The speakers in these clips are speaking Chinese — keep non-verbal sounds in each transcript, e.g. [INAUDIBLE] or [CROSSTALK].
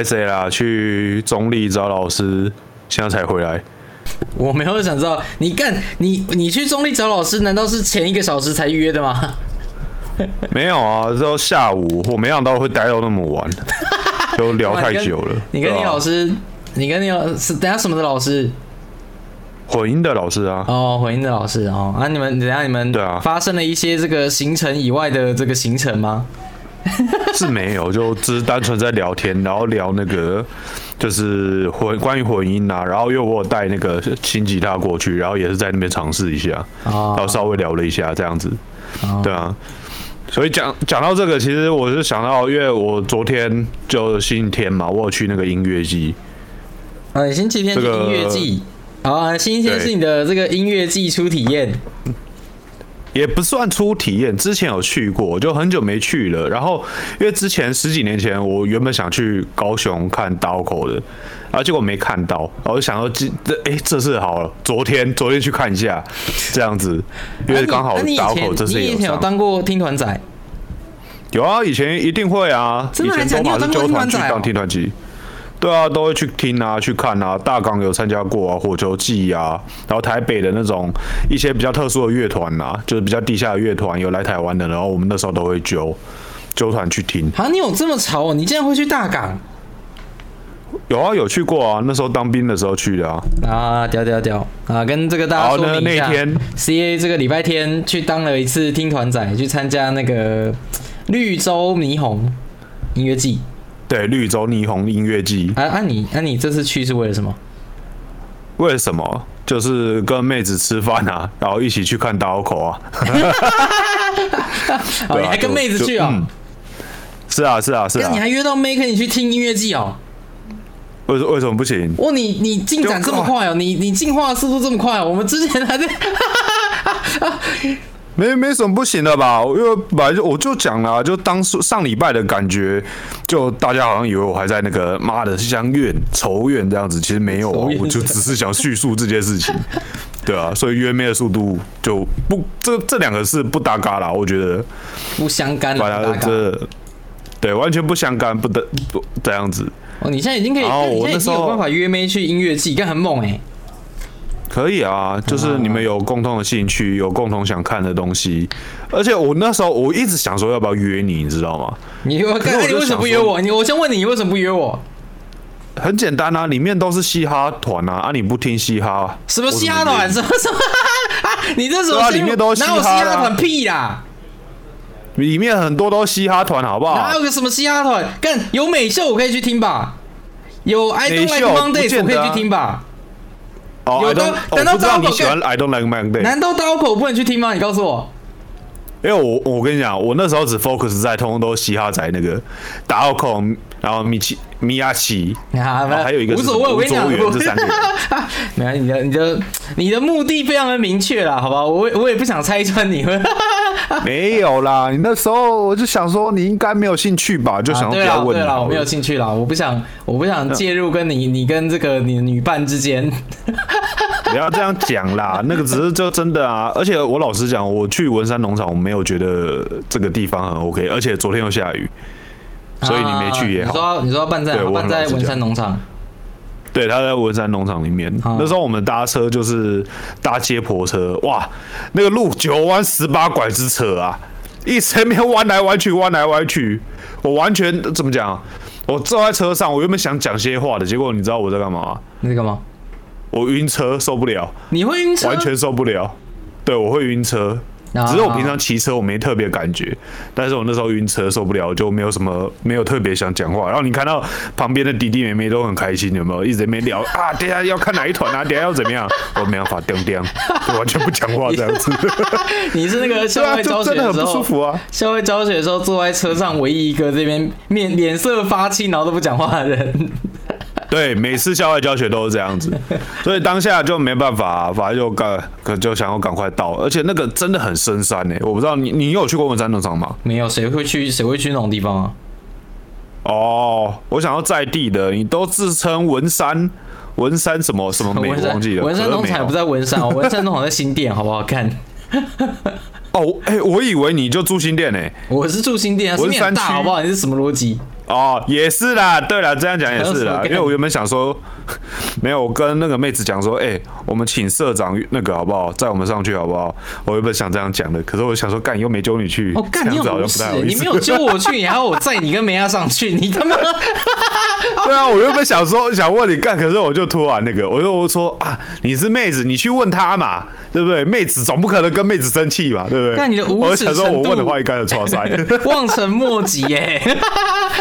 拍谁啦？去中立找老师，现在才回来。我没有想知道，你干你你去中立找老师，难道是前一个小时才预约的吗？[LAUGHS] 没有啊，都下午，我没想到会待到那么晚，都聊太久了。[LAUGHS] 你跟你老师，你跟你老师，等下什么的老师？混音的老师啊。哦，混音的老师哦。啊，你们等下你们对啊，发生了一些这个行程以外的这个行程吗？[LAUGHS] 是没有，就只是单纯在聊天，然后聊那个就是混关于混音啊，然后因为我有带那个新吉他过去，然后也是在那边尝试一下，然后稍微聊了一下这样子，对啊。所以讲讲到这个，其实我是想到，因为我昨天就星期天嘛，我有去那个音乐季。呃，星期天是音乐季，啊，星期天是你的这个音乐季初体验。也不算初体验，之前有去过，就很久没去了。然后因为之前十几年前，我原本想去高雄看刀口的，然后结果没看到，我就想说这这哎这次好了，昨天昨天去看一下这样子，因为刚好刀口这次有。你以前有当过听团仔？有啊，以前一定会啊，以前都马是纠团去当听团机。对啊，都会去听啊，去看啊。大港有参加过啊，火球季啊，然后台北的那种一些比较特殊的乐团啊，就是比较地下的乐团有来台湾的，然后我们那时候都会揪揪团去听。啊，你有这么潮哦？你竟然会去大港？有啊，有去过啊，那时候当兵的时候去的啊。啊，屌屌屌啊！跟这个大家说明一下，C A 这个礼拜天去当了一次听团仔，去参加那个绿洲霓虹音乐季。对绿洲霓虹音乐季，啊啊你啊你这次去是为了什么？为了什么？就是跟妹子吃饭啊，然后一起去看刀口啊。[LAUGHS] 你还跟妹子去啊？是啊是啊是啊。你还约到妹跟你去听音乐季哦？为为什么不行？哇你你进展这么快哦，你你进化速度这么快，我们之前还在。[LAUGHS] 没没什么不行的吧？因为本来就我就讲了，就当上礼拜的感觉，就大家好像以为我还在那个妈的相怨仇怨这样子，其实没有啊，我就只是想叙述这件事情，[LAUGHS] 对啊，所以约妹的速度就不这这两个是不搭嘎啦，我觉得不相干，这对完全不相干，不得不这样子。哦，你现在已经可以，你现在已经有办法约妹去音乐季，该很猛哎。可以啊，就是你们有共同的兴趣，有共同想看的东西，而且我那时候我一直想说要不要约你，你知道吗？你我刚才你为什么不约我？你我先问你，你为什么不约我？很简单啊，里面都是嘻哈团啊，啊你不听嘻哈？什么嘻哈团？什么什么？[LAUGHS] 你这什么？里面都是嘻哈团屁啦！里面很多都嘻哈团，好不好？哪有个什么嘻哈团？干有美秀我可以去听吧？有 I Don't Like Mondays 我可以去听吧？有的，难道刀口喜欢 I don't like Monday？难道刀口不能去听吗？你告诉我。因为我我跟你讲，我那时候只 focus 在通通都嘻哈仔那个刀口，然后米奇米亚奇，还有一个无所谓，我跟你讲，这三个。[LAUGHS] 没有，你的你的你的目的非常的明确啦，好吧？我我也不想拆穿你们。[LAUGHS] 没有啦，你那时候我就想说你应该没有兴趣吧，就想不要问。对了，我没有兴趣啦，我不想我不想介入跟你你跟这个你的女伴之间。[LAUGHS] 不要这样讲啦，那个只是就真的啊，而且我老实讲，我去文山农场，我没有觉得这个地方很 OK，而且昨天又下雨，所以你没去也好。你说你说办在办在文山农场，对，他在文山农场里面。那时候我们搭车就是搭接驳车，哇，那个路九弯十八拐之扯啊，一前面弯来弯去，弯来弯去，我完全怎么讲？我坐在车上，我原本想讲些话的，结果你知道我在干嘛？你在干嘛？我晕车受不了，你会晕车？完全受不了，对我会晕车。只是我平常骑车我没特别感觉，但是我那时候晕车受不了，就没有什么没有特别想讲话。然后你看到旁边的弟弟妹妹都很开心，有没有？一直没聊啊？等下要看哪一团啊？等下要怎么样？我没办法，叮叮，就完全不讲话这样子。[LAUGHS] 你是那个校外教学的时候，校外教学的时候坐在车上唯一一个这边面脸色发青，然后都不讲话的人。对，每次校外教学都是这样子，[LAUGHS] 所以当下就没办法，反正就赶，可就想要赶快到，而且那个真的很深山呢。我不知道你，你有去过文山农场吗？没有，谁会去？谁会去那种地方啊？哦，我想要在地的，你都自称文山，文山什么什么没忘记了？文山农场不在文山哦，[LAUGHS] 文山农场在新店，好不好看？哦，哎，我以为你就住新店呢。我是住新店啊，文山大好不好？你是什么逻辑？哦，也是啦，对了，这样讲也是啦，[LAUGHS] 因为我原本想说，[LAUGHS] 没有，我跟那个妹子讲说，哎，我们请社长那个好不好，载我们上去好不好？我原本想这样讲的，可是我想说，干又没揪你去，哦，干你又不是，你没有揪我去，你还要我载你跟梅亚上去，你他妈，[LAUGHS] 对啊，我原本想说想问你干，可是我就突然那个，我就说啊，你是妹子，你去问他嘛。对不对？妹子总不可能跟妹子生气吧？对不对？那你的无耻程度，我问的话应该有错塞，望尘莫及耶。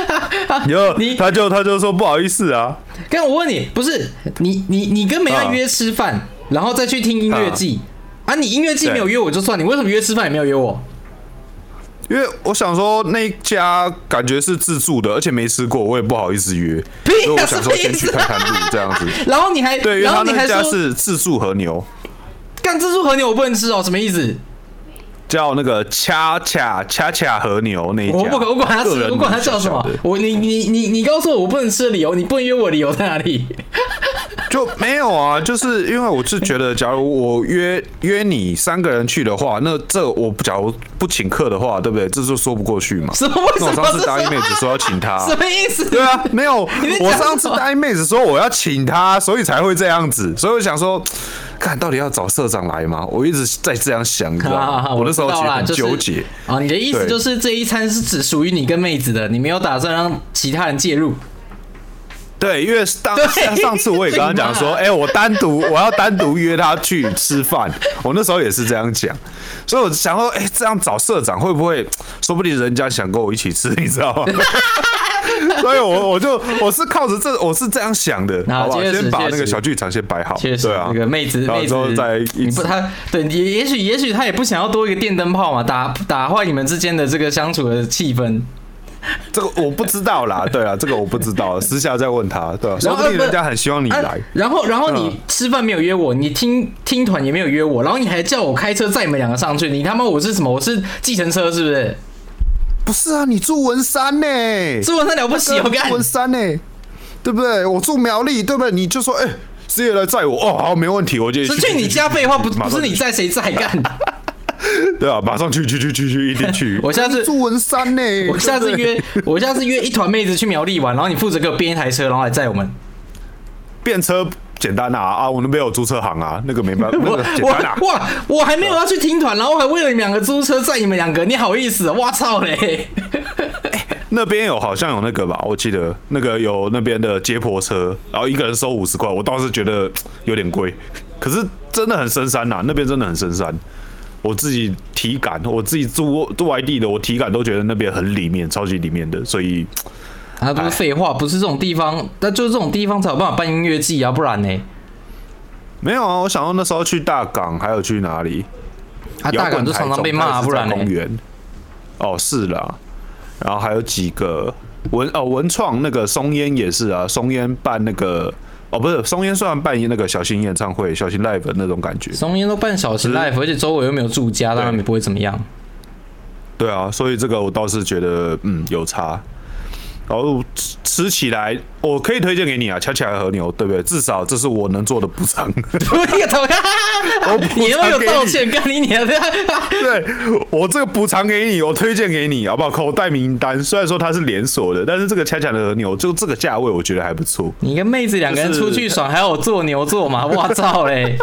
然 [LAUGHS] 后你他就他就说不好意思啊。刚我问你，不是你你你跟梅亚约吃饭，然后再去听音乐季啊？你音乐季没有约我就算，你为什么约吃饭也没有约我？因为我想说那家感觉是自助的，而且没吃过，我也不好意思约，所以我想说先去看看路这样子。[LAUGHS] 然后你还对，然后那家是自助和牛。干自助和牛我不能吃哦，什么意思？叫那个恰恰恰恰和牛那一家，我不管，我管他吃，我管他叫什么。我你你你你告诉我我不能吃的理由，你不能约我理由在哪里？[LAUGHS] 就没有啊，就是因为我是觉得，假如我约约你三个人去的话，那这我假如不请客的话，对不对？这就说不过去嘛。什么？为什么？我上次答应妹子说要请她，什么意思？对啊，没有。我上次答应妹子说我要请她，所以才会这样子。所以我想说。看到底要找社长来吗？我一直在这样想，你知道吗？[LAUGHS] 我那时候其实很纠结。啊，你的意思就是这一餐是只属于你跟妹子的，你没有打算让其他人介入？对，因为当像上次我也跟他讲说，[LAUGHS] 哎，我单独我要单独约他去吃饭，我那时候也是这样讲，所以我想说，哎，这样找社长会不会，说不定人家想跟我一起吃，你知道吗？[LAUGHS] 所以，我我就我是靠着这，我是这样想的，好吧？先把那个小剧场先摆好，对啊，那个妹子，妹子再你不他对，也也许也许他也不想要多一个电灯泡嘛，打打坏你们之间的这个相处的气氛。这个我不知道啦，对啊，这个我不知道，私下再问他，对吧？说不定人家很希望你来。然后，然后你吃饭没有约我，你听听团也没有约我，然后你还叫我开车载你们两个上去，你他妈我是什么？我是计程车是不是？不是啊，你住文山呢？住文山了不起，我干文山呢，对不对？我住苗栗，对不对？你就说，哎，师爷来载我，哦，好，没问题，我就去你家废话，不不是你载谁载干？[LAUGHS] 对啊，马上去去去去去，一定去。[LAUGHS] 我下次住文山呢，[LAUGHS] 我下次约，我下次约一团妹子去苗栗玩，然后你负责给我编一台车，然后来载我们。变车。简单啊啊！我那边有租车行啊，那个没办 [LAUGHS] 法，那个简单啊。哇，我还没有要去听团，然后还为了你们两个租车载你们两个，你好意思？我操嘞！[LAUGHS] 那边有好像有那个吧，我记得那个有那边的接驳车，然后一个人收五十块，我倒是觉得有点贵，可是真的很深山呐，那边真的很深山。我自己体感，我自己住住外地的，我体感都觉得那边很里面，超级里面的，所以。啊，不是废话，不是这种地方，那就是这种地方才有办法办音乐季啊，不然呢？没有啊，我想到那时候去大港，还有去哪里？啊，大港就常常被骂，不然公园。哦，是啦，然后还有几个文哦文创那个松烟也是啊，松烟办那个哦不是松烟虽然办那个小型演唱会、小型 live 那种感觉，松烟都办小型 live，而且周围又没有住家，当然也不会怎么样。对啊，所以这个我倒是觉得嗯有差。然后吃吃起来，我可以推荐给你啊，恰恰和牛，对不对？至少这是我能做的补偿。[LAUGHS] 对呀，你又有道歉，干你娘的！[LAUGHS] 对我这个补偿给你，我推荐给你，好不好？口袋名单，虽然说它是连锁的，但是这个恰恰的和牛就这个价位，我觉得还不错。你跟妹子两个人出去爽，还要我做牛做马？[LAUGHS] 我操嘞！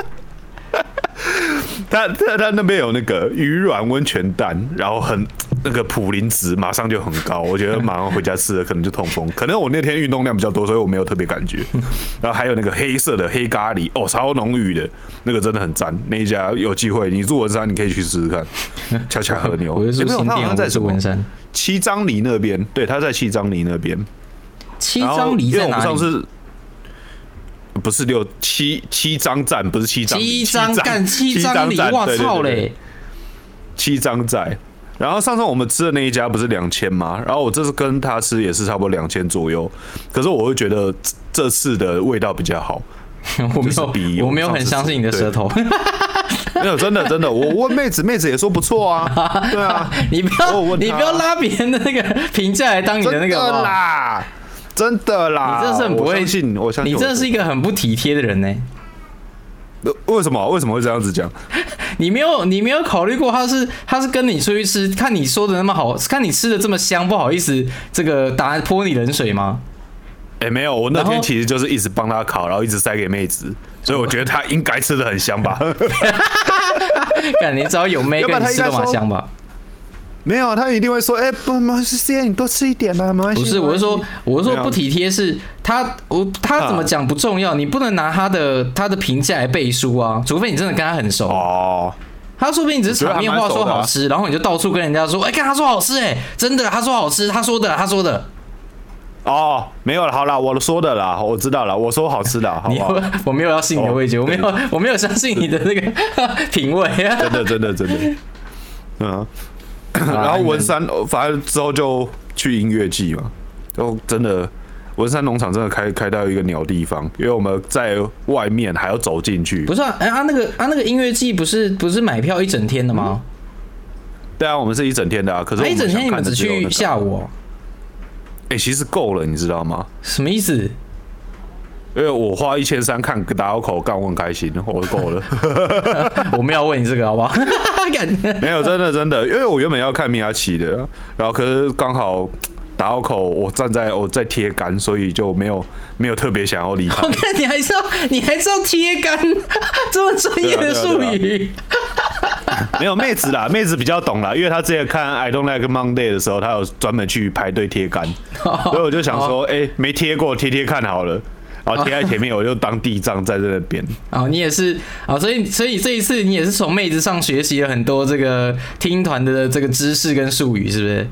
他他他那边有那个鱼软温泉蛋，然后很那个普林值马上就很高，我觉得马上回家吃了可能就痛风。可能我那天运动量比较多，所以我没有特别感觉。然后还有那个黑色的黑咖喱，哦，超浓郁的，那个真的很赞。那一家有机会，你住文山你可以去试试看。[LAUGHS] 恰恰和牛，有没有？他好像在文山七张犁那边，对，他在七张犁那边。七张犁在哪里？不是六七七张站，不是七张，七张干七张里，我操嘞！七张在，然后上次我们吃的那一家不是两千吗？然后我这次跟他吃也是差不多两千左右，可是我会觉得这次的味道比较好。[LAUGHS] 我没有比，我没有很相信你的舌头。没有，真的真的，我问妹子，妹子也说不错啊。[LAUGHS] 对啊，你不要你不要拉别人的那个评价来当你的那个啦。真的啦，你真是很不会信，我相信你真的是一个很不体贴的人呢。为什么？为什么会这样子讲？[LAUGHS] 你没有你没有考虑过他是他是跟你出去吃，看你说的那么好，看你吃的这么香，不好意思，这个打泼你冷水吗？哎，没有，我那天其实就是一直帮他烤，然后一直塞给妹子，所以我觉得他应该吃的很香吧。感觉只要有妹，跟你吃的嘛香吧。没有，他一定会说：“哎，不，没事，C A，你多吃一点嘛，没关系。”不是，我是说，我是说不体贴，是他，我他怎么讲不重要，你不能拿他的他的评价来背书啊，除非你真的跟他很熟哦。他说不定只是场面话说好吃，然后你就到处跟人家说：“哎，看他说好吃，哎，真的，他说好吃，他说的，他说的。”哦，没有了，好了，我说的啦，我知道了，我说好吃的，好不好？[LAUGHS] 我没有要信你的味觉，我没有，我没有相信你的那个 [LAUGHS] 品味啊！真的，真的，真的，嗯。然后文山，反正之后就去音乐季嘛。就真的，文山农场真的开开到一个鸟地方，因为我们在外面还要走进去。不是啊，哎啊，那个啊，那个音乐季不是不是买票一整天的吗？对啊，我们是一整天的啊。可是一整天你们只去下午？哎，其实够了，你知道吗？什么意思？因为我花一千三看打口口干，我很开心，我够了。[LAUGHS] 我们要问你这个好不好？[LAUGHS] 没有，真的真的，因为我原本要看米亚奇的，然后可是刚好打口我站在我在贴杆，所以就没有没有特别想要离开。[LAUGHS] 我看你还是要你还是要贴杆，[LAUGHS] 这么专业的术语。没有妹子啦，妹子比较懂啦，因为她之前看《I Don't Like Monday》的时候，她有专门去排队贴杆，所以我就想说，哎，没贴过，贴贴看好了。然后贴在前面，我就当地藏在这边。哦，你也是啊，所以所以这一次你也是从妹子上学习了很多这个听团的这个知识跟术语，是不是？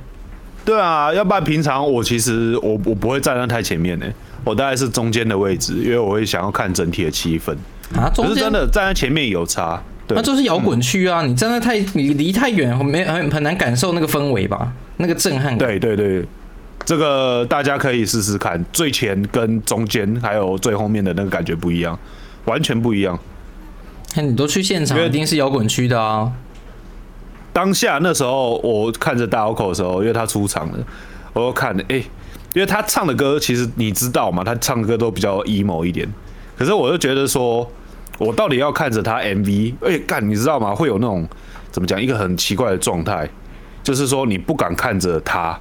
对啊，要不然平常我其实我我不会站在太前面呢，我大概是中间的位置，因为我会想要看整体的气氛啊。可是真的站在前面有差，那就是摇滚区啊，你站在太你离太远，没很很难感受那个氛围吧，那个震撼感。对对对。这个大家可以试试看，最前跟中间还有最后面的那个感觉不一样，完全不一样。那你都去现场，一定是摇滚区的啊。当下那时候我看着大摇口的时候，因为他出场了，我就看，哎，因为他唱的歌其实你知道嘛，他唱的歌都比较 emo 一点。可是我就觉得说，我到底要看着他 MV，哎，干，你知道吗？会有那种怎么讲，一个很奇怪的状态，就是说你不敢看着他。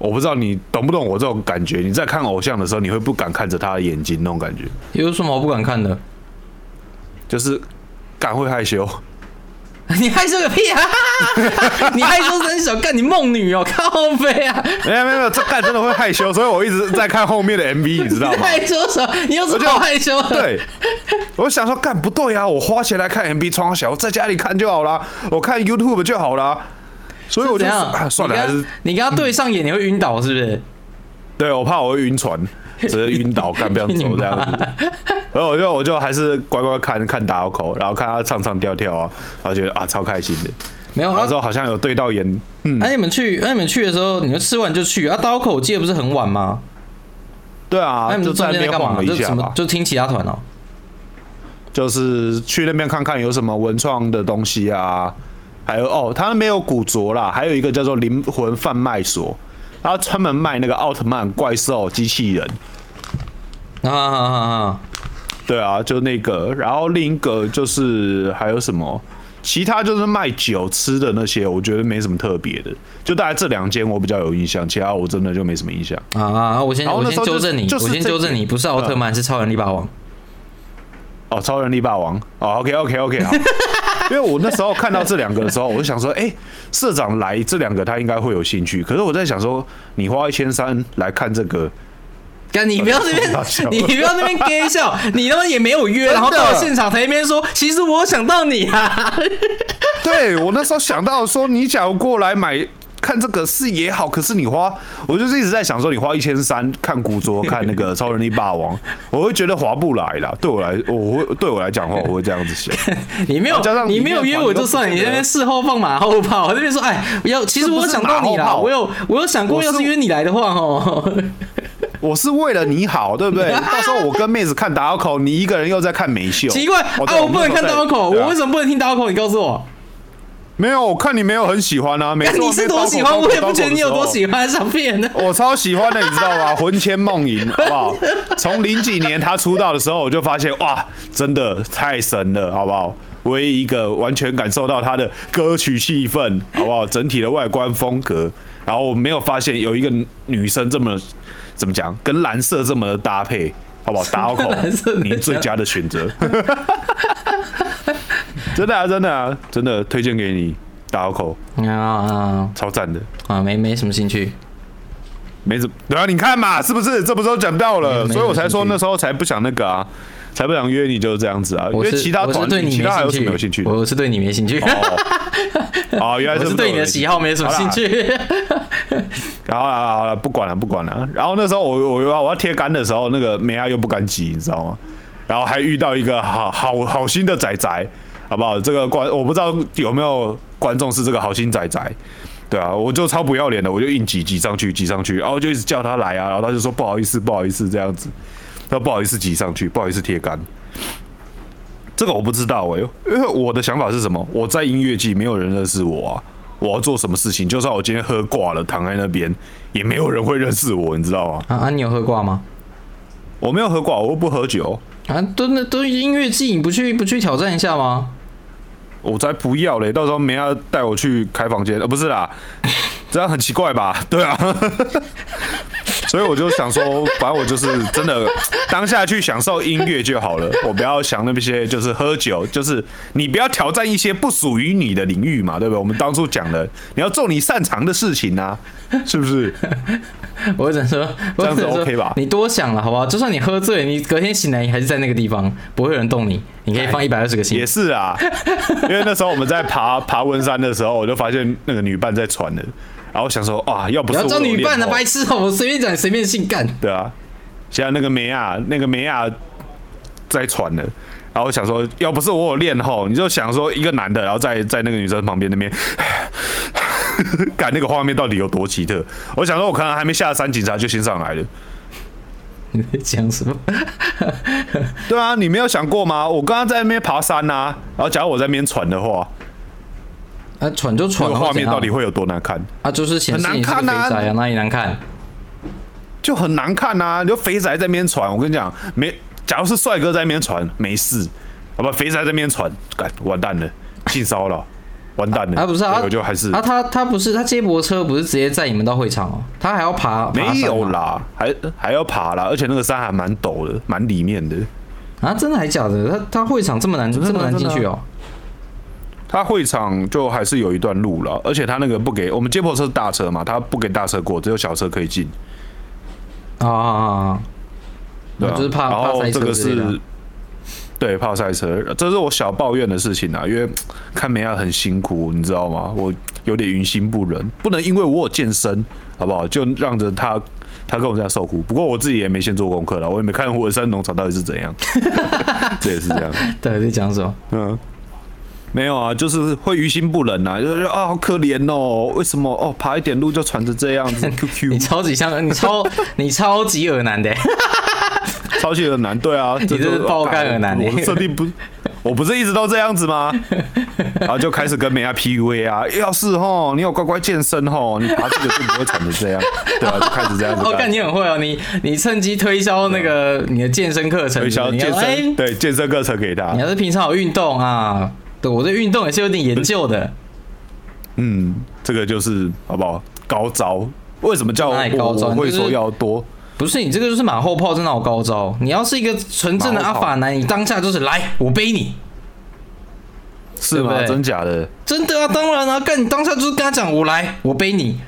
我不知道你懂不懂我这种感觉？你在看偶像的时候，你会不敢看着他的眼睛那种感觉？有什么我不敢看的？就是敢会害羞。[LAUGHS] 你害羞个屁啊！[LAUGHS] 你害羞真小，干你梦女哦，靠背啊！没有没有没有，这干真的会害羞，所以我一直在看后面的 MV，[LAUGHS] 你知道吗？害羞什么？你有什么好害羞？对，我想说干不对啊！我花钱来看 MV，窗小，在家里看就好啦，我看 YouTube 就好了。所以我就算了，还是你跟他对上眼，你会晕倒是不是？[LAUGHS] 对，我怕我会晕船，直接晕倒，干不要走这样子。然后我就我就还是乖乖看看打口，然后看他唱唱跳跳啊，然后觉得啊超开心的。没有，那时候好像有对到眼。嗯，那你们去，那你们去的时候，你们吃完就去啊？刀口我记得不是很晚吗？对啊，那你们在那边干嘛？就什么？就听其他团哦。就是去那边看看有什么文创的东西啊。还有哦，他没有古着啦，还有一个叫做灵魂贩卖所，他专门卖那个奥特曼怪兽机器人。啊啊啊啊！对啊，就那个，然后另一个就是还有什么？其他就是卖酒吃的那些，我觉得没什么特别的，就大概这两间我比较有印象，其他我真的就没什么印象。啊啊！我先我先纠正你，我先纠正你，不是奥特曼，是超人力霸王。哦，超人力霸王。哦，OK OK OK，好。[LAUGHS] 因为我那时候看到这两个的时候，我就想说，哎，社长来这两个他应该会有兴趣。可是我在想说，你花一千三来看这个，干你不要那边，你不要那边 [LAUGHS] 憋笑，你他妈也没有约，然后到了现场才一边说，其实我想到你啊。[LAUGHS] 对我那时候想到说，你假如过来买。看这个是也好，可是你花，我就是一直在想说，你花一千三看古着，看那个超人力霸王，我会觉得划不来啦。对我来，我会对我来讲的话，我会这样子想。[LAUGHS] 你没有加上你没有约我就算，你那边事后放马后炮，我那边说，哎，要其实我想到你啦，我有我有想过，要是约你来的话，哦，[LAUGHS] 我是为了你好，对不对？到时候我跟妹子看打口，你一个人又在看美秀，奇怪啊，我不能看打口，我为什么不能听打口？你告诉我。没有，我看你没有很喜欢啊。[LAUGHS] 没你是多喜欢，我也不觉得你有多喜欢上片呢。我超喜欢的，你知道吗？[LAUGHS] 魂牵梦萦，好不好？从零几年他出道的时候，我就发现哇，真的太神了，好不好？唯一一个完全感受到他的歌曲气氛，好不好？整体的外观风格，然后我没有发现有一个女生这么怎么讲，跟蓝色这么的搭配，好不好？[LAUGHS] 打口，你最佳的选择。真的啊，真的啊，真的推荐给你大好口啊，超赞的啊，没没什么兴趣，没怎对啊，你看嘛，是不是？这不都讲到了，所以我才说那时候才不想那个啊，才不想约你，就是这样子啊。因为其他团对你其他还有什么有兴趣？我是对你没兴趣。哦，原来 [LAUGHS] 是对你的喜好没什么兴趣。然后啊，好了，[LAUGHS] 不管了，不管了。然后那时候我我我要贴杆的时候，那个梅亚又不敢挤，你知道吗？然后还遇到一个好好好心的仔仔，好不好？这个观我不知道有没有观众是这个好心仔仔，对啊，我就超不要脸的，我就硬挤挤上去，挤上去，然后就一直叫他来啊，然后他就说不好意思，不好意思这样子，他不好意思挤上去，不好意思贴杆。这个我不知道哎，因为我的想法是什么？我在音乐季没有人认识我啊，我要做什么事情，就算我今天喝挂了，躺在那边，也没有人会认识我，你知道吗？啊啊，你有喝挂吗？我没有喝挂，我又不喝酒。啊，都那都音乐季，你不去不去挑战一下吗？我才不要嘞！到时候没要带我去开房间，呃，不是啦，这样很奇怪吧？对啊。所以我就想说，反正我就是真的当下去享受音乐就好了，我不要想那些就是喝酒，就是你不要挑战一些不属于你的领域嘛，对不对？我们当初讲的，你要做你擅长的事情啊，是不是？[LAUGHS] 我只能说，这样子 OK 吧？你多想了，好不好？就算你喝醉，你隔天醒来，你还是在那个地方，不会有人动你，你可以放一百二十个心。也是啊，因为那时候我们在爬爬文山的时候，我就发现那个女伴在传了。然后想说啊，要不是我要找女伴的白痴哦，[LAUGHS] 我随便讲，随便性干。对啊，现在那个梅亚，那个梅亚在传了。然后想说，要不是我有练吼，你就想说一个男的，然后在在那个女生旁边那边，[SIGHS] 干那个画面到底有多奇特？我想说，我可能还没下山，警察就先上来了。你在讲什么？[LAUGHS] 对啊，你没有想过吗？我刚刚在那边爬山呐，然后假如我在那边喘的话。啊，喘就喘，画面到底会有多难看？啊，就是很难看呐，哪里难看？就很难看呐！你就肥仔在那边喘，我跟你讲，没，假如是帅哥在那边喘，没事，好吧？肥仔在那边喘，干完蛋了，性骚扰，完蛋了。啊，不是啊，我就还是啊，他他不是他接驳车不是直接载你们到会场哦，他还要爬，没有啦，还还要爬啦，而且那个山还蛮陡的，蛮里面的。啊，真的还假的？他他会场这么难，这么难进去哦？他会场就还是有一段路了，而且他那个不给我们接驳车是大车嘛，他不给大车过，只有小车可以进。啊，对，就是怕然后这个是，对，怕赛车，这是我小抱怨的事情啊，因为看梅亚很辛苦，你知道吗？我有点于心不忍，不能因为我有健身，好不好？就让着他，他跟我这样受苦。不过我自己也没先做功课了，我也没看火山农场到底是怎样，[LAUGHS] 这也是这样。[LAUGHS] 对，在讲什么？嗯。没有啊，就是会于心不忍呐，就是啊，好可怜哦，为什么哦，爬一点路就喘成这样子？[LAUGHS] Q Q，你超级像，你超你超级耳男的，[LAUGHS] 超级耳男，对啊，你这是爆肝耳男，我的设定不，我不是一直都这样子吗？然 [LAUGHS] 后就开始跟美亚 P U A 啊，要是吼，你有乖乖健身吼，你爬这个就不会喘成这样，对啊，就开始这样子。我看你很会哦，你你趁机推销那个你的健身课程，推销健身，对健身课程给他。你要是平常有运动啊。对，我对运动也是有点研究的。嗯，这个就是好不好？高招？为什么叫高招？会说要多？不是你这个就是马后炮，真的好高招。你要是一个纯正的阿法男，你当下就是来，我背你，是吗？真假的？真的啊，当然啊，干你当下就是跟他讲，我来，我背你，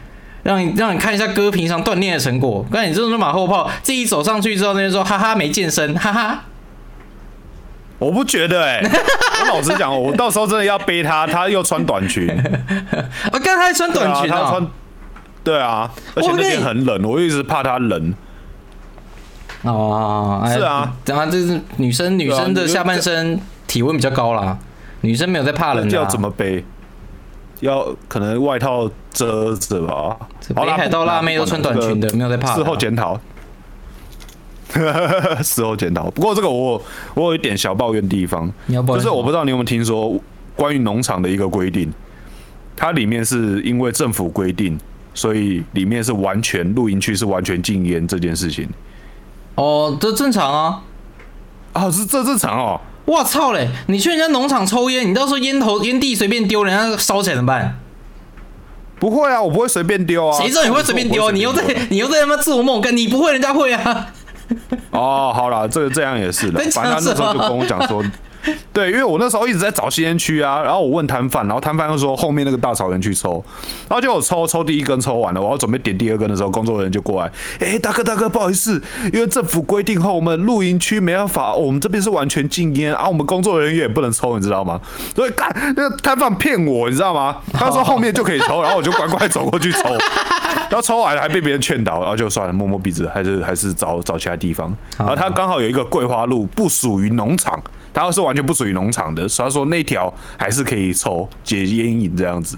让你让你看一下哥平常锻炼的成果。干你这种马后炮，自己走上去之后，那边说哈哈没健身，哈哈。我不觉得哎，[LAUGHS] 我老实讲，我到时候真的要背他，他又穿短裙，我刚才穿短裙啊，穿，对啊，而且那边很冷，我一直怕他冷。哦，是啊，然后就是女生女生的下半身体温比较高啦，女生没有在怕冷的。要怎么背？要可能外套遮着吧。北海道辣妹都穿短裙的，没有在怕。事后检讨。[LAUGHS] 事后检讨。不过这个我我有一点小抱怨地方，就是我不知道你有没有听说关于农场的一个规定，它里面是因为政府规定，所以里面是完全露营区是完全禁烟这件事情。哦，这正常啊。啊，是这正常哦。我操嘞！你去人家农场抽烟，你到时候烟头烟蒂随便丢，人家烧起来怎么办？不会啊，我不会随便丢啊。谁知道你会随便丢？你又在你又在他妈自我梦跟？你不会，人家会啊。哦，好了，这个这样也是的。[LAUGHS] 反正他那时候就跟我讲说。[LAUGHS] 对，因为我那时候一直在找吸烟区啊，然后我问摊贩，然后摊贩又说后面那个大草原去抽，然后就我抽抽第一根抽完了，我要准备点第二根的时候，工作人员就过来，哎，大哥大哥，不好意思，因为政府规定后，我们露营区没办法，我们这边是完全禁烟啊，我们工作人员也不能抽，你知道吗？所以干那个摊贩骗我，你知道吗？他说后面就可以抽，然后我就乖乖走过去抽，然后抽完了还被别人劝导，然后就算了，摸摸鼻子，还是还是找找其他地方，然后他刚好有一个桂花路，不属于农场。他是完全不属于农场的，所以说那条还是可以抽解烟瘾这样子。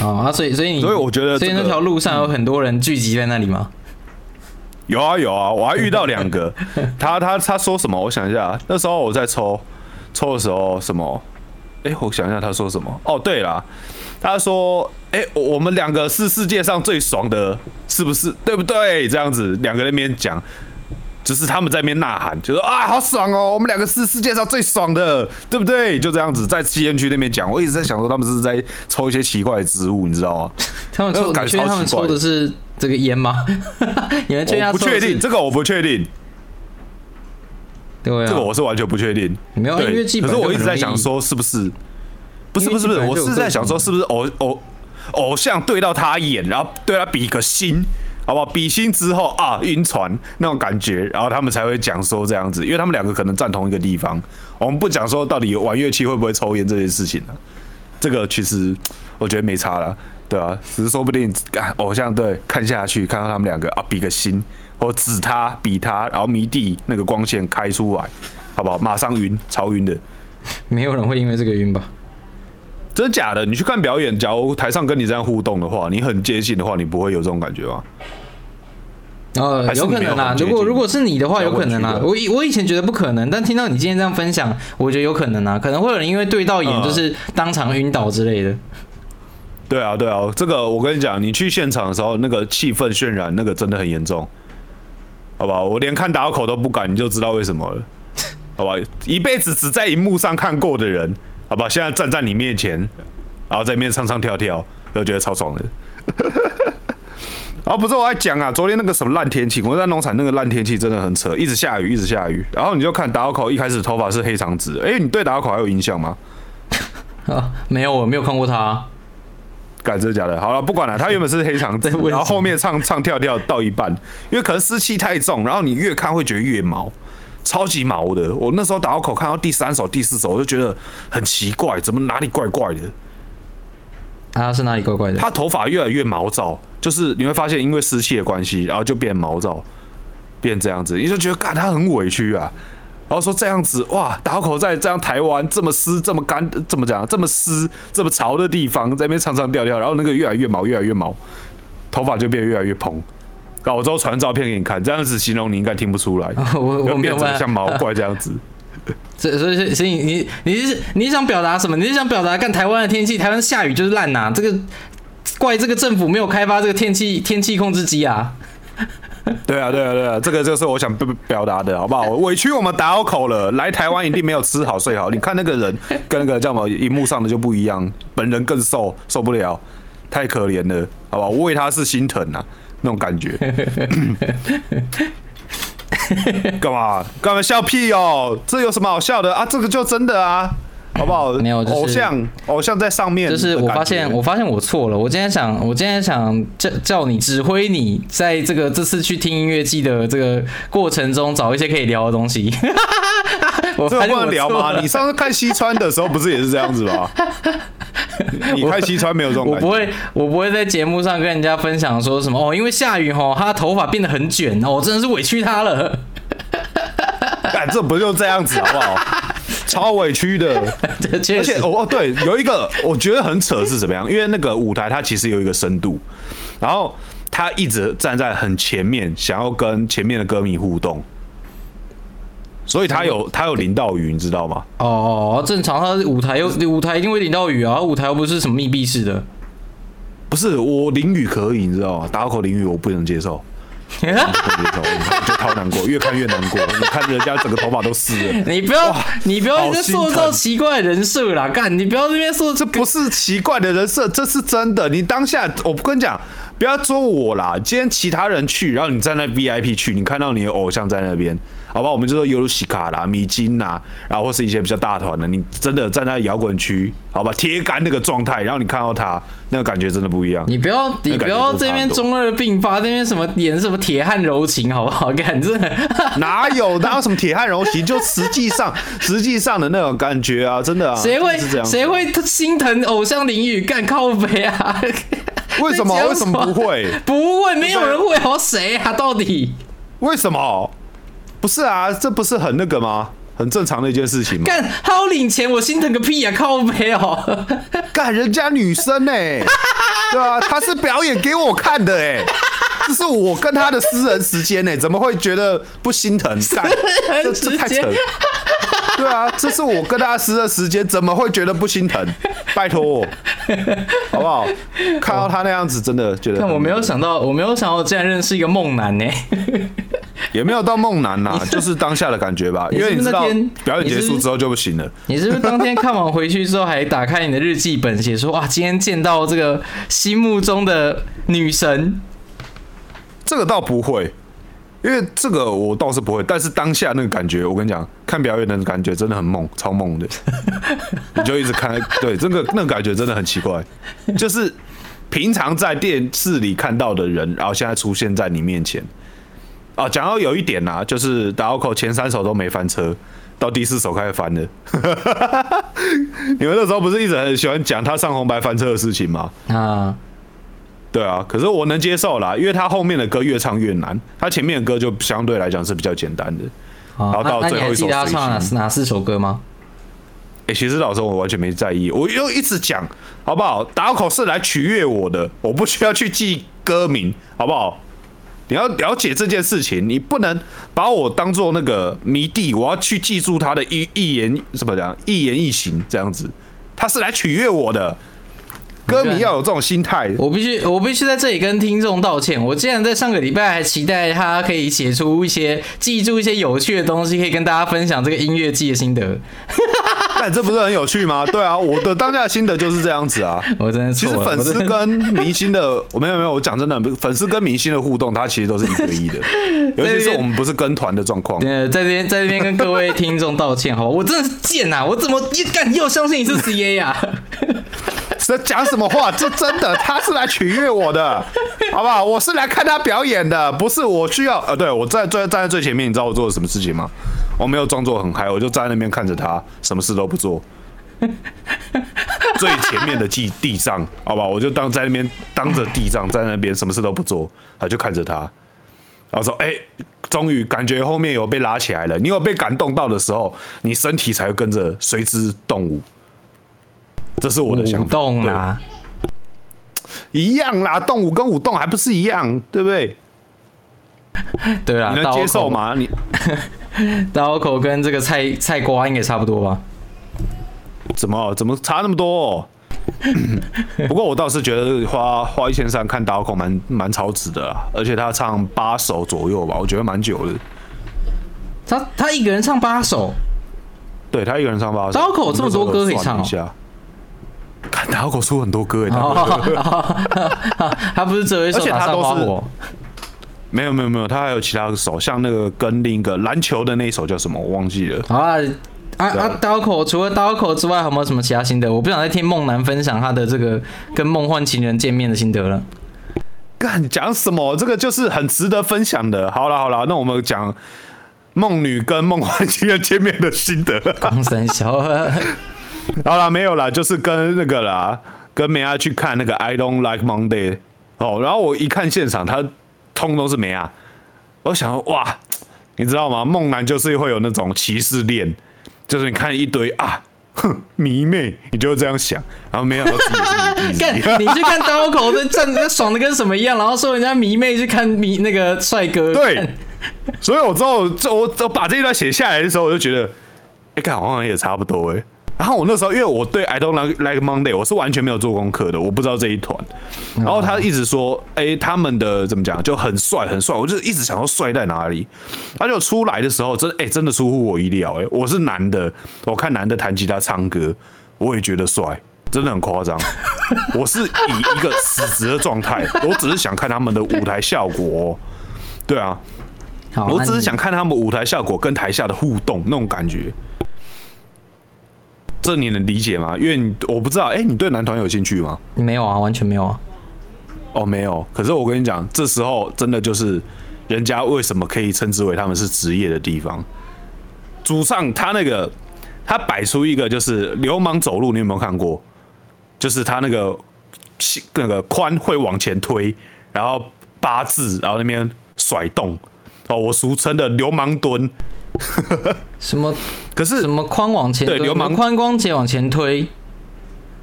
啊，所以所以你所以我觉得，所以那条路上有很多人聚集在那里吗？有啊有啊，我还遇到两个。[LAUGHS] 他他他说什么？我想一下，那时候我在抽抽的时候什么？哎，我想一下他说什么？哦，对了，他说，哎，我们两个是世界上最爽的，是不是？对不对？这样子两个人面讲。只是他们在那边呐喊，就说啊，好爽哦，我们两个是世界上最爽的，对不对？就这样子在吸烟区那边讲，我一直在想说，他们是在抽一些奇怪的植物，你知道吗？他们抽，[LAUGHS] 感觉他们抽的是这个烟吗？[LAUGHS] 你们我不确定，这个我不确定。对啊，这个我是完全不确定。没有因为基本，可是我一直在想说，是不是？不是不是不是，我是在想说，是不是偶偶偶像对到他眼，然后对他比个心。好不好？比心之后啊，晕船那种感觉，然后他们才会讲说这样子，因为他们两个可能站同一个地方。我们不讲说到底玩乐器会不会抽烟这件事情呢？这个其实我觉得没差了，对啊，只是说不定偶像对看下去，看到他们两个啊，比个心，或指他比他，然后迷弟那个光线开出来，好不好？马上晕，超晕的。没有人会因为这个晕吧？真的假的？你去看表演，假如台上跟你这样互动的话，你很接近的话，你不会有这种感觉吗？呃，有可能啊。如果如果是你的话，有可能啊。我以我以前觉得不可能，但听到你今天这样分享，我觉得有可能啊。可能会有人因为对到眼，就是当场晕倒之类的。对啊，对啊，这个我跟你讲，你去现场的时候，那个气氛渲染，那个真的很严重，好不好？我连看打口都不敢，你就知道为什么了，好吧？一辈子只在荧幕上看过的人。好吧，现在站在你面前，然后在面唱唱跳跳，都觉得超爽的。然 [LAUGHS] 后不是我在讲啊，昨天那个什么烂天气，我在农场那个烂天气真的很扯，一直下雨，一直下雨。然后你就看达奥口一开始头发是黑长直，哎，你对达奥口还有印象吗？[LAUGHS] 啊，没有，我没有看过他。改真的假的？好了，不管了，他原本是黑长直，[LAUGHS] 然后后面唱唱跳跳到一半，因为可能湿气太重，然后你越看会觉得越毛。超级毛的，我那时候打到口看到第三首、第四首，我就觉得很奇怪，怎么哪里怪怪的？他，是哪里怪怪的？他头发越来越毛躁，就是你会发现因为湿气的关系，然后就变毛躁，变这样子，你就觉得，干他很委屈啊。然后说这样子，哇，打口在这样台湾这么湿、这么干、这么讲这么湿、这么潮的地方，在那边唱唱调调，然后那个越来越毛，越来越毛，头发就变得越来越蓬。我之后传照片给你看，这样子形容你应该听不出来。[LAUGHS] 我我变成像毛怪这样子。[LAUGHS] 所以所以所以你你是你想表达什么？你是想表达看台湾的天气，台湾下雨就是烂呐？这个怪这个政府没有开发这个天气天气控制机啊？[LAUGHS] 对啊对啊对啊，这个就是我想表表达的好不好？委屈我们打口了，来台湾一定没有吃好睡好。你看那个人跟那个叫什么荧幕上的就不一样，本人更瘦，受不了，太可怜了，好吧？我为他是心疼啊。那种感觉，[LAUGHS] 干嘛干嘛笑屁哦？这有什么好笑的啊？这个就真的啊，好不好？没有，偶像偶像在上面。就是我发现，我发现我错了。我今天想，我今天想叫叫你指挥你，在这个这次去听音乐季的这个过程中，找一些可以聊的东西。[LAUGHS] 我这不能聊吗？你上次看西川的时候，不是也是这样子吗？[LAUGHS] 你看西川没有这种，我不会，我不会在节目上跟人家分享说什么哦，因为下雨哦，他的头发变得很卷哦，我真的是委屈他了。[LAUGHS] 干，这不就这样子好不好？[LAUGHS] 超委屈的，而且哦对，有一个我觉得很扯是怎么样？因为那个舞台它其实有一个深度，然后他一直站在很前面，想要跟前面的歌迷互动。所以他有他有淋到雨，你知道吗？哦，正常，他舞台又舞台一定会淋到雨啊，舞台又不是什么密闭式的。不是我淋雨可以，你知道吗？打口淋雨我不能接受。不能接受，[LAUGHS] 就超难过，越看越难过。你看人家整个头发都湿了，你不要，你不要在塑造奇怪的人设啦，干，你不要这边说，这不是奇怪的人设，这是真的。你当下，我不跟你讲，不要说我啦。今天其他人去，然后你站在 VIP 去，你看到你的偶像在那边。好吧，我们就说尤鲁西卡啦、米金呐，然后或是一些比较大团的，你真的站在摇滚区，好吧，铁杆那个状态，然后你看到他那个感觉真的不一样。你不要，你不要这边中二病发，这边什么演什么铁汉柔情，好不好？感觉哪有哪有什么铁汉柔情，就实际上实际上的那种感觉啊，真的啊。谁会谁会心疼偶像淋雨干靠背啊？为什么？为什么不会？不会，没有人会好谁啊？到底为什么？不是啊，这不是很那个吗？很正常的一件事情嘛？干，他要领钱，我心疼个屁啊！靠没哦，[LAUGHS] 干人家女生呢？[LAUGHS] 对啊，他是表演给我看的哎，这是我跟他的私人时间呢，怎么会觉得不心疼？干，这这太扯。[LAUGHS] 对啊，这是我跟大师的时间，怎么会觉得不心疼？拜托我，[LAUGHS] 好不好？看到他那样子，真的觉得。但我没有想到，我没有想到竟然认识一个梦男呢。[LAUGHS] 也没有到梦男呐，就是当下的感觉吧。因为你知道，表演结束之后就不行了。你是不是当天看完回去之后，还打开你的日记本，写说哇，今天见到这个心目中的女神？这个倒不会，因为这个我倒是不会。但是当下那个感觉，我跟你讲，看表演的感觉真的很猛，超猛的。[LAUGHS] 你就一直看，对，这个那个感觉真的很奇怪，就是平常在电视里看到的人，然后现在出现在你面前。啊，讲到有一点呐，就是打奥口前三首都没翻车，到第四首开始翻了。[LAUGHS] 你们那时候不是一直很喜欢讲他上红白翻车的事情吗？啊，对啊，可是我能接受啦，因为他后面的歌越唱越难，他前面的歌就相对来讲是比较简单的。然后到最后一首，他唱哪哪四首歌吗？哎，其实老师，我完全没在意，我又一直讲，好不好？打口是来取悦我的，我不需要去记歌名，好不好？你要了解这件事情，你不能把我当做那个迷弟，我要去记住他的一一言什么讲一言一行这样子，他是来取悦我的。歌迷要有这种心态，我必须我必须在这里跟听众道歉。我竟然在上个礼拜还期待他可以写出一些记住一些有趣的东西，可以跟大家分享这个音乐季的心得。[LAUGHS] 但这不是很有趣吗？对啊，我的当下的心得就是这样子啊。我真的其实粉丝跟明星的，我没有没有，我讲真的，粉丝跟明星的互动，它其实都是一对一的。[LAUGHS] 尤其是我们不是跟团的状况。呃，在这边在这边跟各位听众道歉，好吧？我真的是贱呐！我怎么一敢又相信你是 C A 呀？在讲什么话？[LAUGHS] 这真的，他是来取悦我的，[LAUGHS] 好不好？我是来看他表演的，不是我需要。呃，对我在站站在最前面，你知道我做了什么事情吗？我没有装作很嗨，我就站在那边看着他，什么事都不做。[LAUGHS] 最前面的地地上，好吧，我就当在那边当着地上，在那边什么事都不做，他就看着他，然后说：“哎，终于感觉后面有被拉起来了。你有被感动到的时候，你身体才会跟着随之动舞。”这是我的想法，一样啦，动舞跟舞动还不是一样，对不对？[LAUGHS] 对啊，你能接受吗？你 [LAUGHS] 刀口跟这个菜菜瓜应该差不多吧？怎么怎么差那么多？[LAUGHS] 不过我倒是觉得花花一千三看刀口蛮蛮超值的，而且他唱八首左右吧，我觉得蛮久的。他他一个人唱八首，对他一个人唱八首，刀口这么多歌可以唱。看打口出很多歌哎，[LAUGHS] 他不是只有一首，他都是没有没有没有，他还有其他的手，像那个跟另一个篮球的那一首叫什么，我忘记了。啊啊啊！刀口除了刀口之外，有没有什么其他心得？我不想再听梦楠分享他的这个跟梦幻情人见面的心得了。干讲什么？这个就是很值得分享的。好了好了，那我们讲梦女跟梦幻情人见面的心得。刚三小。[LAUGHS] 好了，没有啦，就是跟那个啦，跟梅亚去看那个 I Don't Like Monday 哦，然后我一看现场，他通都是梅亚，我想哇，你知道吗？梦男就是会有那种歧视链，就是你看一堆啊，哼，迷妹，你就会这样想，然后没想到自己是看你去看刀口的站着爽的跟什么一样，然后说人家迷妹去看迷那个帅哥，对，所以我之后我我把这一段写下来的时候，我就觉得，哎，看好像也差不多哎。然后我那时候因为我对 I don't like Monday 我是完全没有做功课的，我不知道这一团。然后他一直说，哎，他们的怎么讲就很帅很帅，我就一直想说帅在哪里。他就出来的时候，真哎真的出乎我意料，哎，我是男的，我看男的弹吉他唱歌，我也觉得帅，真的很夸张。[LAUGHS] 我是以一个死直的状态，我只是想看他们的舞台效果。对啊，我只是想看他们舞台效果跟台下的互动那种感觉。这你能理解吗？因为我不知道，哎，你对男团有兴趣吗？没有啊，完全没有啊。哦，没有。可是我跟你讲，这时候真的就是人家为什么可以称之为他们是职业的地方。主上他那个，他摆出一个就是流氓走路，你有没有看过？就是他那个那个髋会往前推，然后八字，然后那边甩动。哦，我俗称的流氓蹲。[LAUGHS] 什么？可是什么髋往前？对，流氓宽光节往前推。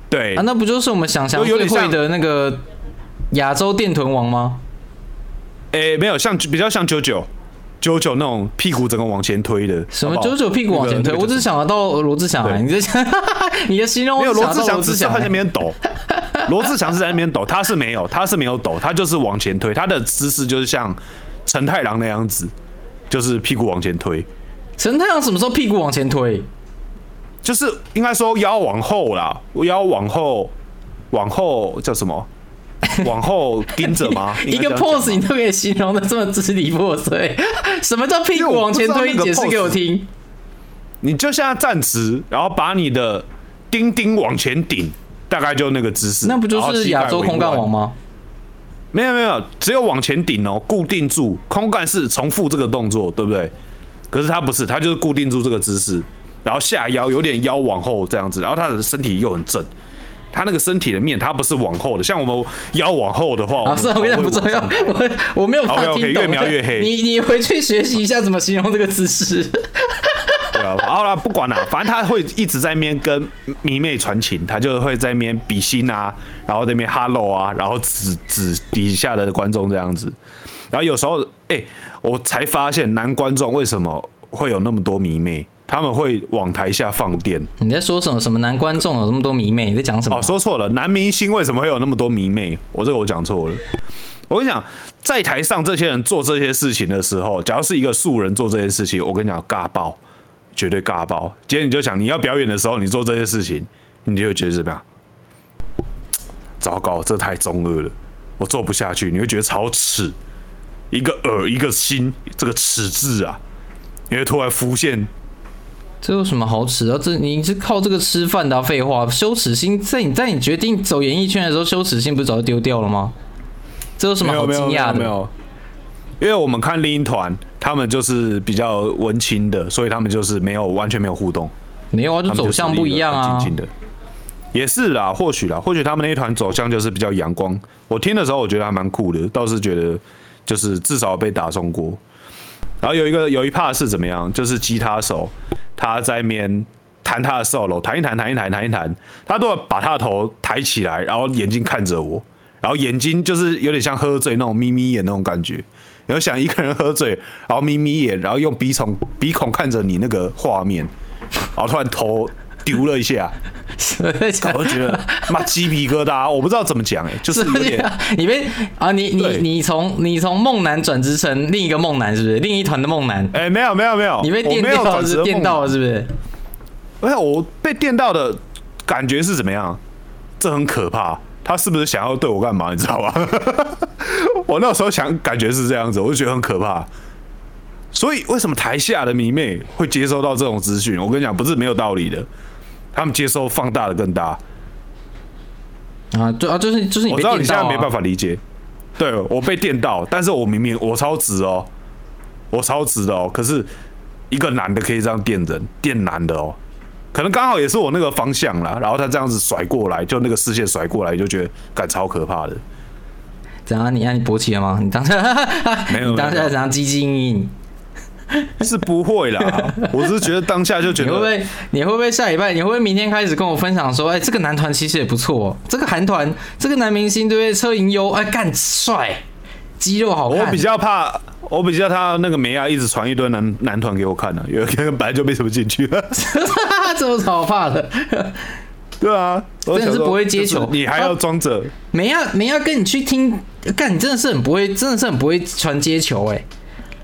对啊，那不就是我们想象最会的那个亚洲电臀王吗？诶，没有，像比较像九九九九那种屁股整个往前推的。什么九九屁股往前推？我只是想得到罗志祥啊！你这 [LAUGHS] 你的形容没有罗志祥，只是在那边抖。[LAUGHS] 罗志祥是在那边抖，他是没有，他是没有抖，他就是往前推，他的姿势就是像陈太郎那样子，就是屁股往前推。陈太阳什么时候屁股往前推？就是应该说腰往后啦，腰往后，往后叫什么？[LAUGHS] 往后盯着 [LAUGHS] 吗？一个 pose 你都可以形容的这么支离破碎。[LAUGHS] 什么叫屁股往前推？解释给我听。你就现在站直，然后把你的丁丁往前顶，大概就那个姿势。那不就是亚洲空干王吗？没有没有，只有往前顶哦，固定住空干是重复这个动作，对不对？可是他不是，他就是固定住这个姿势，然后下腰有点腰往后这样子，然后他的身体又很正，他那个身体的面他不是往后的，像我们腰往后的话，啊，是我也不重要，我我没有法听懂，越描越黑。你你回去学习一下怎么形容这个姿势。对啊，好了，不管了，反正他会一直在面跟迷妹传情，他就会在面比心啊，然后那边 hello 啊，然后指指底下的观众这样子。然后有时候，哎，我才发现男观众为什么会有那么多迷妹，他们会往台下放电。你在说什么？什么男观众有那么多迷妹？你在讲什么？哦，说错了，男明星为什么会有那么多迷妹？我这个我讲错了。我跟你讲，在台上这些人做这些事情的时候，假如是一个素人做这些事情，我跟你讲，尬爆，绝对尬爆。今天你就想你要表演的时候，你做这些事情，你就会觉得怎么样？糟糕，这太中二了，我做不下去。你会觉得超耻。一个耳一个心，这个耻字啊，因为突然浮现，这有什么好耻啊？这你是靠这个吃饭的？废话，羞耻心在你在你决定走演艺圈的时候，羞耻心不是早就丢掉了吗？这有什么好惊讶的？没有，因为我们看另一团，他们就是比较文青的，所以他们就是没有完全没有互动，没有啊，就走向不一样啊。也是啦，或许啦，或许他们那一团走向就是比较阳光。我听的时候，我觉得还蛮酷的，倒是觉得。就是至少被打中过，然后有一个有一怕是怎么样？就是吉他手他在面弹他的 solo，弹一弹，弹一弹，弹一弹，他都要把他的头抬起来，然后眼睛看着我，然后眼睛就是有点像喝醉那种眯眯眼那种感觉。然后想一个人喝醉，然后眯眯眼，然后用鼻孔鼻孔看着你那个画面，然后突然头。丢了一下，我觉得妈鸡皮疙瘩，我不知道怎么讲哎，[LAUGHS] 就是有点你被啊，你你你从你从梦男转职成另一个梦男是不是？另一团的梦男？哎，没有没有没有，你被电到是电到了是不是？哎，我被电到的感觉是怎么样？这很可怕，他是不是想要对我干嘛？你知道吧？[LAUGHS] 我那时候想感觉是这样子，我就觉得很可怕。所以为什么台下的迷妹会接收到这种资讯？我跟你讲，不是没有道理的。他们接收放大的更大啊！对啊，就是就是你，我知道你现在没办法理解。对我被电到，但是我明明我超直哦，我超直的哦。可是一个男的可以这样电人，电男的哦，可能刚好也是我那个方向啦。然后他这样子甩过来，就那个视线甩过来，就觉得感超可怕的。怎样？你让你勃起了吗？你当下 [LAUGHS] 没有？你当下怎样？积极应 [LAUGHS] 是不会啦，[LAUGHS] 我只是觉得当下就觉得，你会不会？你会不会下礼拜？你会不会明天开始跟我分享说，哎，这个男团其实也不错，这个韩团，这个男明星对不对？车银优，哎，干帅，肌肉好看。我比较怕，我比较他那个梅亚一直传一堆男男团给我看呢，有个本来就没什么兴趣了，[LAUGHS] 这有什么好怕的？对啊，真的是不会接球，你还要装着梅亚梅亚跟你去听，干你真的是很不会，真的是很不会传接球哎。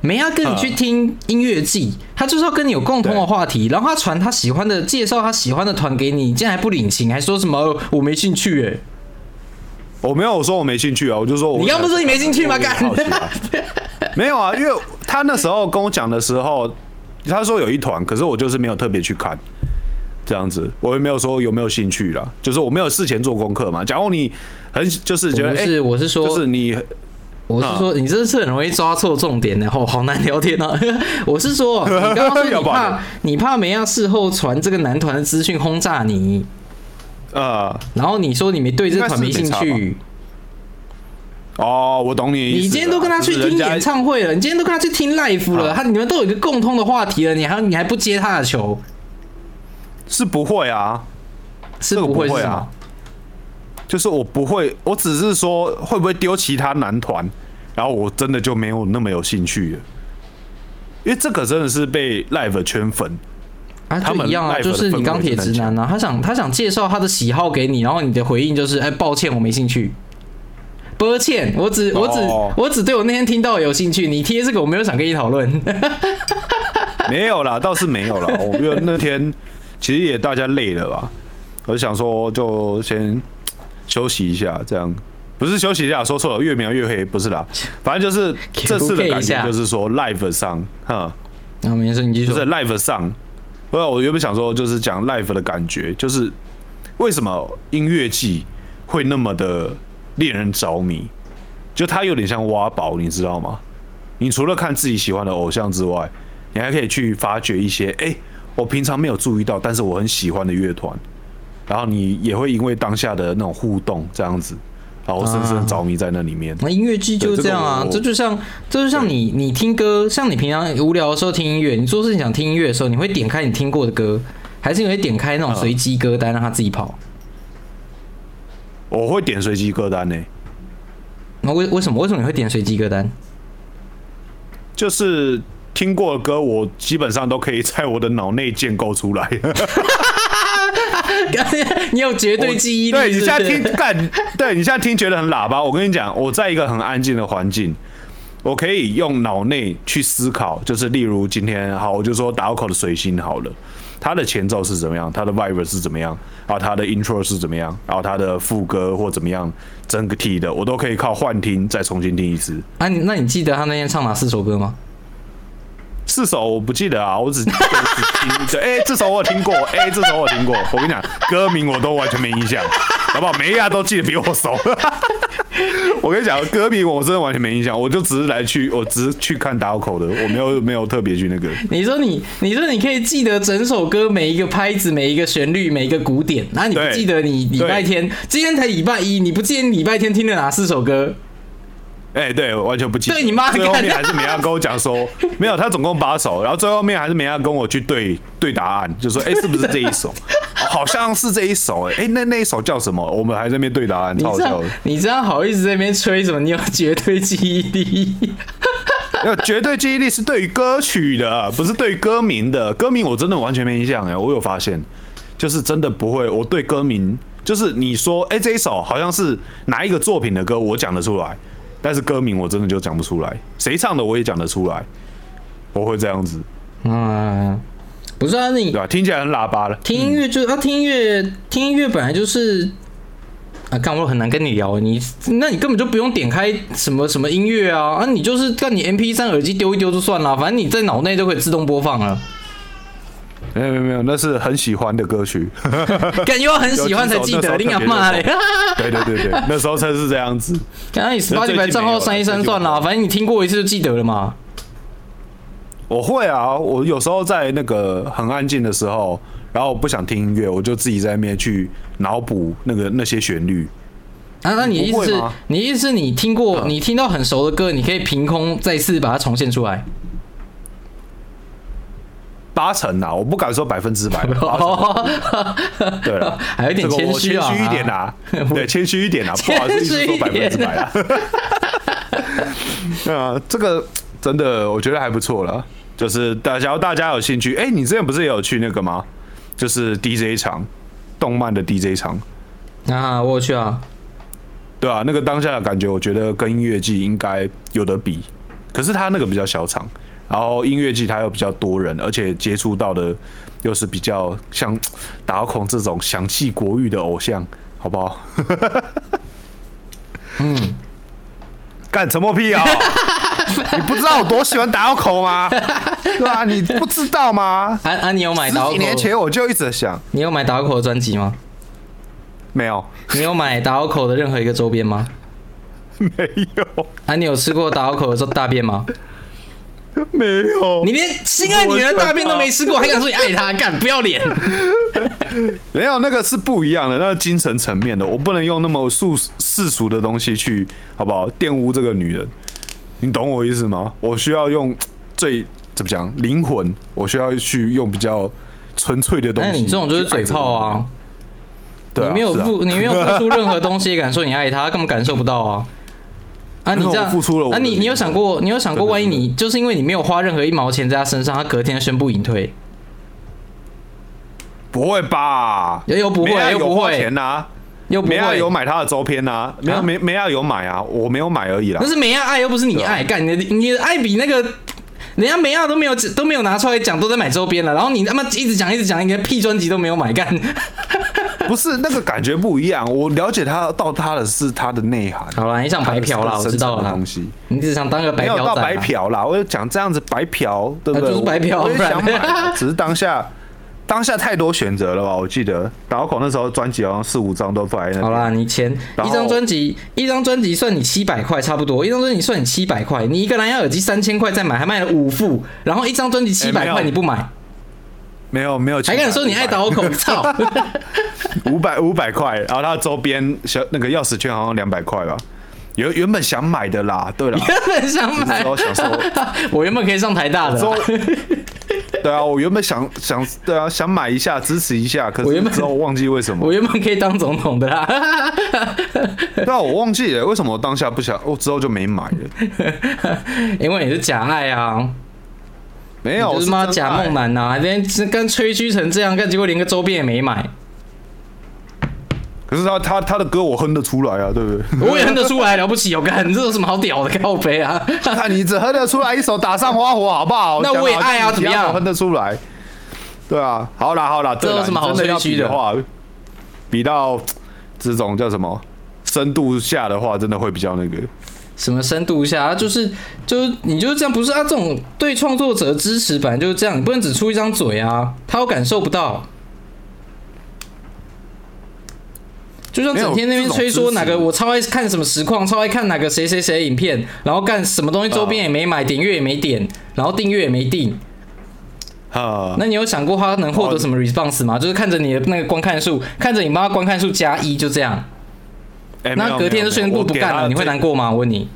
梅亚跟你去听音乐季，他就是要跟你有共同的话题，然后他传他喜欢的，介绍他喜欢的团给你，你竟然还不领情，还说什么我没兴趣哎。我没有说我没兴趣啊，我就说我你刚不是说你没兴趣吗？干 [LAUGHS] 没有啊，因为他那时候跟我讲的时候，他说有一团，可是我就是没有特别去看，这样子，我也没有说有没有兴趣啦，就是我没有事前做功课嘛。假如你很就是觉得，是我是说，就是你，我是说你这是很容易抓错重点的，哦，好难聊天啊。[LAUGHS] 我是说，[LAUGHS] 你刚刚说你怕你怕没要事后传这个男团的资讯轰炸你。呃，然后你说你没对这团没兴趣，哦，我懂你。你今天都跟他去听演唱会了，你今天都跟他去听 live 了，他你们都有一个共通的话题了，你还你还不接他的球？是不会啊，是不会啊，就是我不会，我只是说会不会丢其他男团，然后我真的就没有那么有兴趣了，因为这个真的是被 live 圈粉。啊，就一样啊，就是你钢铁直男啊，他想他想介绍他的喜好给你，然后你的回应就是，哎，抱歉，我没兴趣。抱歉，我只我只我只对我那天听到有兴趣，你贴这个我没有想跟你讨论。[LAUGHS] 没有啦，倒是没有啦。我觉得那天其实也大家累了吧，我就想说就先休息一下，这样不是休息一下，说错了，越描越黑，不是啦，反正就是 [LAUGHS] 这次的感觉就是说 live 上，哈，那没事，你继续。就是 live 上。不，我原本想说，就是讲 live 的感觉，就是为什么音乐季会那么的令人着迷？就它有点像挖宝，你知道吗？你除了看自己喜欢的偶像之外，你还可以去发掘一些，哎，我平常没有注意到，但是我很喜欢的乐团，然后你也会因为当下的那种互动，这样子。然后深深着迷在那里面。那音乐剧就是这样啊，这就像，这就像你，你听歌，像你平常无聊的时候听音乐，你做事情想听音乐的时候，你会点开你听过的歌，还是你会点开那种随机歌单让它自己跑？我会点随机歌单呢。那为为什么？为什么你会点随机歌单？就是听过的歌，我基本上都可以在我的脑内建构出来。[LAUGHS] [LAUGHS] 你有绝对记忆力，对你现在听干，对你现在听觉得很喇叭。我跟你讲，我在一个很安静的环境，我可以用脑内去思考。就是例如今天好，我就说打口的水星好了，它的前奏是怎么样，它的 vibe 是怎么样，然后它的 intro 是怎么样，然后它的副歌或怎么样，整个体的我都可以靠幻听再重新听一次。啊，那你记得他那天唱哪四首歌吗？四首我不记得啊，我只只听，[LAUGHS] 哎，这首我有听过，哎，这首我有听过。我跟你讲，歌名我都完全没印象，[LAUGHS] 好不好？每一样都记得比我熟。[LAUGHS] 我跟你讲，歌名我真的完全没印象，我就只是来去，我只是去看打口的，我没有没有特别去那个。你说你，你说你可以记得整首歌每一个拍子、每一个旋律、每一个鼓点，那你不记得你礼拜天今天才礼拜一，你不记得礼拜天听了哪四首歌？哎，对，完全不记得。对你妈！最后面还是美亚跟我讲说，[LAUGHS] 没有，他总共八首，然后最后面还是美亚跟我去对对答案，就说，[LAUGHS] 哎，是不是这一首？好像是这一首，哎，哎，那那一首叫什么？我们还在那边对答案，超笑的。你这样好意思在那边吹什么？你有绝对记忆力？[LAUGHS] 有绝对记忆力是对于歌曲的，不是对于歌名的。歌名我真的完全没印象哎，我有发现，就是真的不会。我对歌名，就是你说，哎，这一首好像是哪一个作品的歌，我讲得出来。但是歌名我真的就讲不出来，谁唱的我也讲得出来，我会这样子。嗯，不是啊，你对吧？听起来很喇叭了。听音乐就啊，听音乐，听音乐本来就是啊，干我很难跟你聊。你那你根本就不用点开什么什么音乐啊啊，你就是干你 M P 三耳机丢一丢就算了，反正你在脑内就可以自动播放了。没有没有没有，那是很喜欢的歌曲，感觉我很喜欢才记得，你干嘛嘞？对对对对，那时候才是这样子。刚刚你十八几百账号删一删算了，反正你听过一次就记得了嘛。我会啊，我有时候在那个很安静的时候，然后不想听音乐，我就自己在那边去脑补那个那些旋律。啊，那你意思，你意思你听过，你听到很熟的歌，你可以凭空再次把它重现出来？八成呐，我不敢说百分之百。[LAUGHS] 对了，还有点谦虚啊，谦虚一点呐，[LAUGHS] 对，谦虚一点呐，[LAUGHS] 不好意思说百分之百。啊，这个真的我觉得还不错了。就是大，假如大家有兴趣，哎，你之前不是也有去那个吗？就是 DJ 场，动漫的 DJ 场。啊，我去啊。对啊，那个当下的感觉，我觉得跟音乐季应该有得比。可是他那个比较小场，然后音乐季它又比较多人，而且接触到的又是比较像打孔这种响气国语的偶像，好不好？嗯，干什么屁啊？[LAUGHS] 你不知道我多喜欢打口吗？对啊？你不知道吗？啊啊！你有买打口？几年前我就一直想，你有买打口的专辑吗？没有。你有买打口的任何一个周边吗？[LAUGHS] 没有。啊，你有吃过打口的大便吗？[LAUGHS] 没有。你连心爱女人大便都没吃过，[LAUGHS] 还敢说你爱她？干不要脸！[LAUGHS] 没有，那个是不一样的，那是精神层面的。我不能用那么世世俗的东西去，好不好？玷污这个女人，你懂我意思吗？我需要用最怎么讲灵魂？我需要去用比较纯粹的东西。那你这种就是嘴炮啊！你没有付，你没有付出任何东西，敢说你爱她，根本感受不到啊！啊，你这样付出了，啊，你你有想过，你有想过，万一你就是因为你没有花任何一毛钱在他身上，他隔天宣布隐退？不会吧？又又不会，又不会钱呐？又没亚有买他的周边呐？没有没没亚有买啊？我没有买而已啦。那是梅亚爱，又不是你爱，干你的你的爱比那个。人家梅亚都没有都没有拿出来讲，都在买周边了。然后你他妈一直讲一直讲，你连屁专辑都没有买干。不是那个感觉不一样。我了解他到他的是他的内涵。好了，你想白嫖啦，我知道了。东西，你只想当个白嫖仔。没有到白嫖啦，我就讲这样子白嫖，对不对？就是白嫖，我想买，[LAUGHS] 只是当下。当下太多选择了吧？我记得打口那时候专辑好像四五张都放在那。好啦，你钱一张专辑，一张专辑算你七百块差不多，一张专辑算你七百块，你一个蓝牙耳机三千块再买，还卖了五副，然后一张专辑七百块你不买？没有没有，还敢说你爱打我口？罩！[LAUGHS] 五百五百块，然后它周边小那个钥匙圈好像两百块吧。原原本想买的啦，对了，原本想买，我想说，[LAUGHS] 我原本可以上台大的。对啊，我原本想想，对啊，想买一下支持一下，可是我之后忘记为什么。我原本可以当总统的啦。[LAUGHS] 对啊，我忘记了为什么我当下不想，我之后就没买了。因为你是假爱啊，没有，是妈假梦男呐，连跟吹嘘成这样，干结果连个周边也没买。可是他他他的歌我哼得出来啊，对不对？[LAUGHS] 我也哼得出来，了不起哦！干，这有什么好屌的？靠背啊！你只哼得出来一首《打上花火》，好不好？[LAUGHS] 那我也爱啊，怎么样？哼得出来？对啊，好啦好啦，这有什么好吹嘘的话？比到这种叫什么深度下的话，真的会比较那个什么深度一下？就是就是你就是这样，不是啊？这种对创作者支持，本来就是这样，你不能只出一张嘴啊，他又感受不到。就像整天那边吹说哪个我超爱看什么实况，超爱看哪个谁谁谁影片，然后干什么东西周边也没买，点阅也没点，然后订阅也没订。啊，那你有想过他能获得什么 response 吗？就是看着你的那个观看数，看着你帮他观看数加一，就这样。那隔天就宣布不干了，你会难过吗？我问你。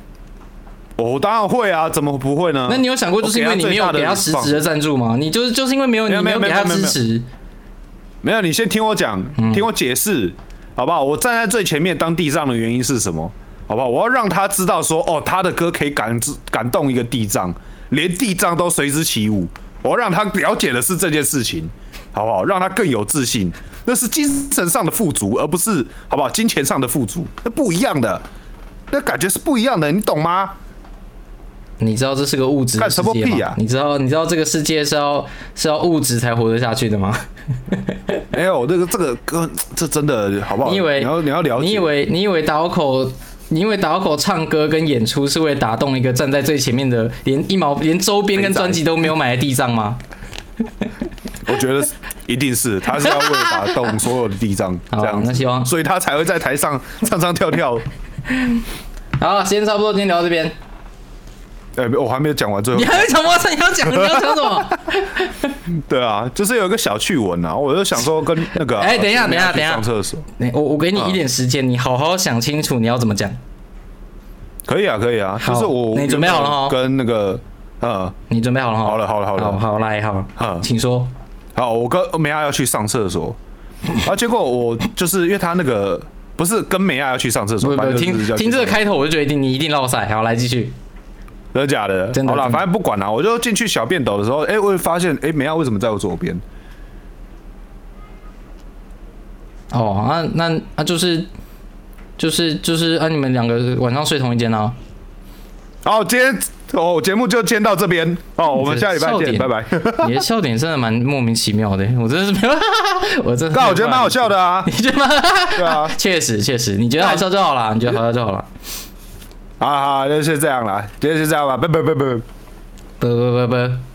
我当然会啊，怎么不会呢？那你有想过，就是因为你没有给他实质的赞助吗？你就是就是因为没有你没有给他支持。没有，你先听我讲，听我解释。好不好？我站在最前面当地藏的原因是什么？好不好？我要让他知道说，哦，他的歌可以感感动一个地藏，连地藏都随之起舞。我要让他了解的是这件事情，好不好？让他更有自信，那是精神上的富足，而不是好不好？金钱上的富足，那不一样的，那感觉是不一样的，你懂吗？你知道这是个物质世界吗？你知道你知道这个世界是要是要物质才活得下去的吗？[LAUGHS] 没有，这个这个歌这真的好不好？你以为你要你要了解？你以为你以为打口？你以为打口唱歌跟演出是为了打动一个站在最前面的连一毛连周边跟专辑都没有买的地藏吗？[LAUGHS] 我觉得一定是他是要为了打动所有的地藏这样，那希望所以他才会在台上 [LAUGHS] 唱唱跳跳。好，时间差不多，今天聊到这边。哎，我还没有讲完最后。你还没讲完，你要讲，你要讲什么？[LAUGHS] 对啊，就是有一个小趣闻啊，我就想说跟那个…… [LAUGHS] 哎，等一下，等一下，等一下，上厕所。我我给你一点时间，你好好想清楚你要怎么讲。可以啊，可以啊，就是我你准备好了哈？跟那个呃，你准备好了哈？好了，好了，好了，好来，好，请说。好，我跟梅亚要去上厕所，啊，结果我就是因为他那个不是跟梅亚要去上厕所。不不，听听这个开头我就决定你一定落赛。好，来继续。真的假的？真的。好了，反正不管了，我就进去小便斗的时候，哎，我会发现，哎，梅亚为什么在我左边？哦，那那那就是就是就是啊，你们两个晚上睡同一间呢？好，今天哦，节目就先到这边哦，我们下礼拜见，拜拜。你的笑点真的蛮莫名其妙的，我真的是 [LAUGHS] 我真，但我觉得蛮好笑的啊，你觉得吗？对啊，[LAUGHS] 确实确实，你觉得好笑就好了，你觉得好笑就好了。好好，就是这样了，今天就这样吧，拜拜拜拜，拜拜拜拜。